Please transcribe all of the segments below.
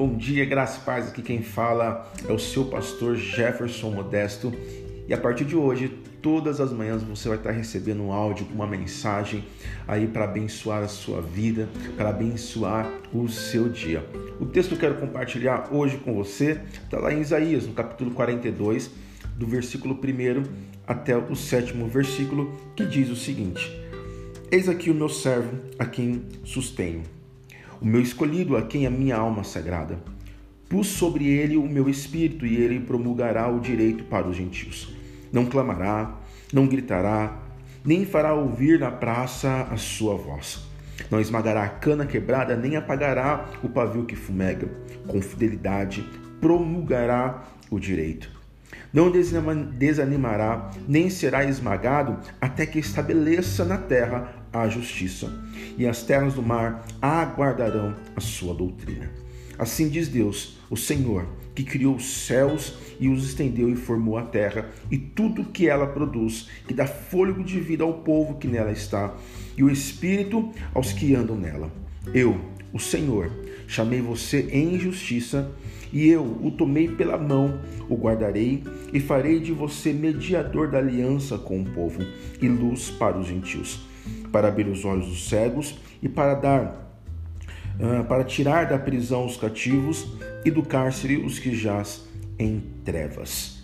Bom dia, graça e paz. Aqui quem fala é o seu pastor Jefferson Modesto. E a partir de hoje, todas as manhãs você vai estar recebendo um áudio com uma mensagem aí para abençoar a sua vida, para abençoar o seu dia. O texto que eu quero compartilhar hoje com você está lá em Isaías, no capítulo 42, do versículo 1 até o sétimo versículo, que diz o seguinte: Eis aqui o meu servo, a quem sustenho, o meu escolhido, a quem a minha alma sagrada. Pus sobre ele o meu espírito e ele promulgará o direito para os gentios não clamará, não gritará, nem fará ouvir na praça a sua voz. Não esmagará a cana quebrada, nem apagará o pavio que fumega. Com fidelidade promulgará o direito. Não desanimará, nem será esmagado, até que estabeleça na terra a justiça, e as terras do mar aguardarão a sua doutrina. Assim diz Deus, o Senhor, que criou os céus e os estendeu e formou a terra e tudo que ela produz, que dá fôlego de vida ao povo que nela está, e o espírito aos que andam nela. Eu, o Senhor, chamei você em justiça, e eu o tomei pela mão, o guardarei e farei de você mediador da aliança com o povo e luz para os gentios, para abrir os olhos dos cegos e para dar ah, para tirar da prisão os cativos e do cárcere os que jaz em trevas.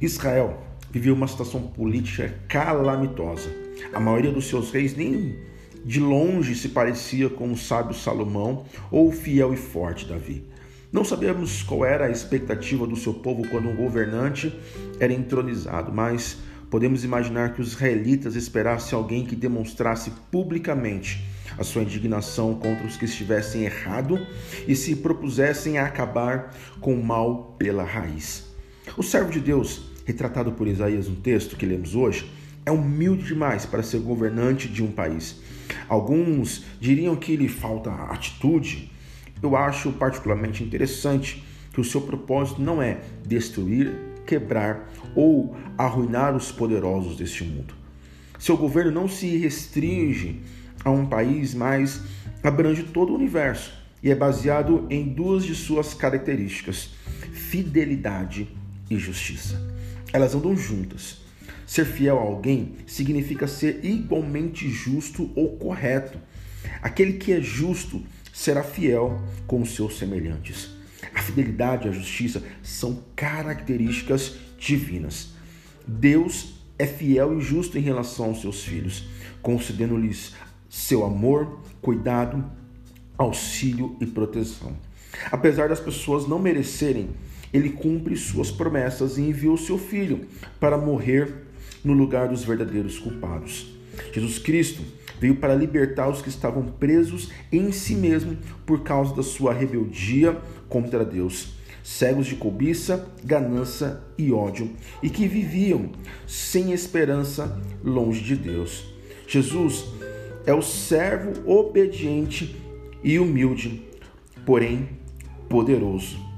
Israel viveu uma situação política calamitosa. A maioria dos seus reis nem de longe se parecia com o sábio Salomão ou o fiel e forte Davi. Não sabemos qual era a expectativa do seu povo quando um governante era entronizado, mas podemos imaginar que os israelitas esperassem alguém que demonstrasse publicamente a sua indignação contra os que estivessem errado e se propusessem a acabar com o mal pela raiz. O servo de Deus, retratado por Isaías no texto que lemos hoje, é humilde demais para ser governante de um país. Alguns diriam que lhe falta atitude. Eu acho particularmente interessante que o seu propósito não é destruir, quebrar ou arruinar os poderosos deste mundo. Seu governo não se restringe a um país, mas abrange todo o universo e é baseado em duas de suas características: fidelidade e justiça. Elas andam juntas. Ser fiel a alguém significa ser igualmente justo ou correto. Aquele que é justo será fiel com os seus semelhantes. A fidelidade e a justiça são características divinas. Deus é fiel e justo em relação aos seus filhos, concedendo-lhes seu amor, cuidado, auxílio e proteção. Apesar das pessoas não merecerem, ele cumpre suas promessas e enviou seu filho para morrer no lugar dos verdadeiros culpados. Jesus Cristo veio para libertar os que estavam presos em si mesmo por causa da sua rebeldia contra Deus, cegos de cobiça, ganância e ódio, e que viviam sem esperança longe de Deus. Jesus é o servo obediente e humilde, porém poderoso.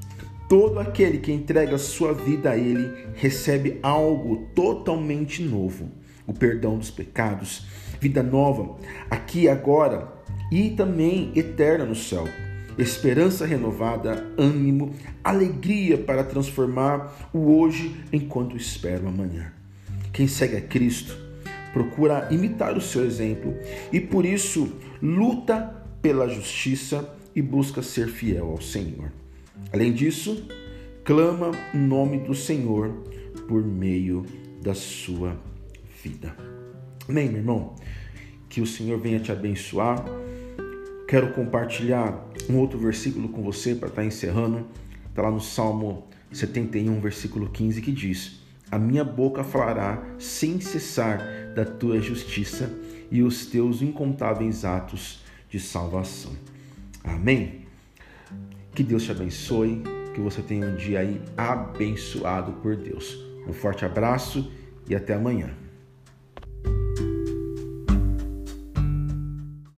Todo aquele que entrega sua vida a Ele recebe algo totalmente novo: o perdão dos pecados, vida nova, aqui e agora, e também eterna no céu. Esperança renovada, ânimo, alegria para transformar o hoje enquanto espera o amanhã. Quem segue a Cristo procura imitar o seu exemplo e por isso luta pela justiça e busca ser fiel ao Senhor. Além disso, clama o nome do Senhor por meio da sua vida. Amém, meu irmão? Que o Senhor venha te abençoar. Quero compartilhar um outro versículo com você para estar encerrando. Está lá no Salmo 71, versículo 15, que diz: A minha boca falará sem cessar da tua justiça e os teus incontáveis atos de salvação. Amém? Que Deus te abençoe, que você tenha um dia aí abençoado por Deus. Um forte abraço e até amanhã.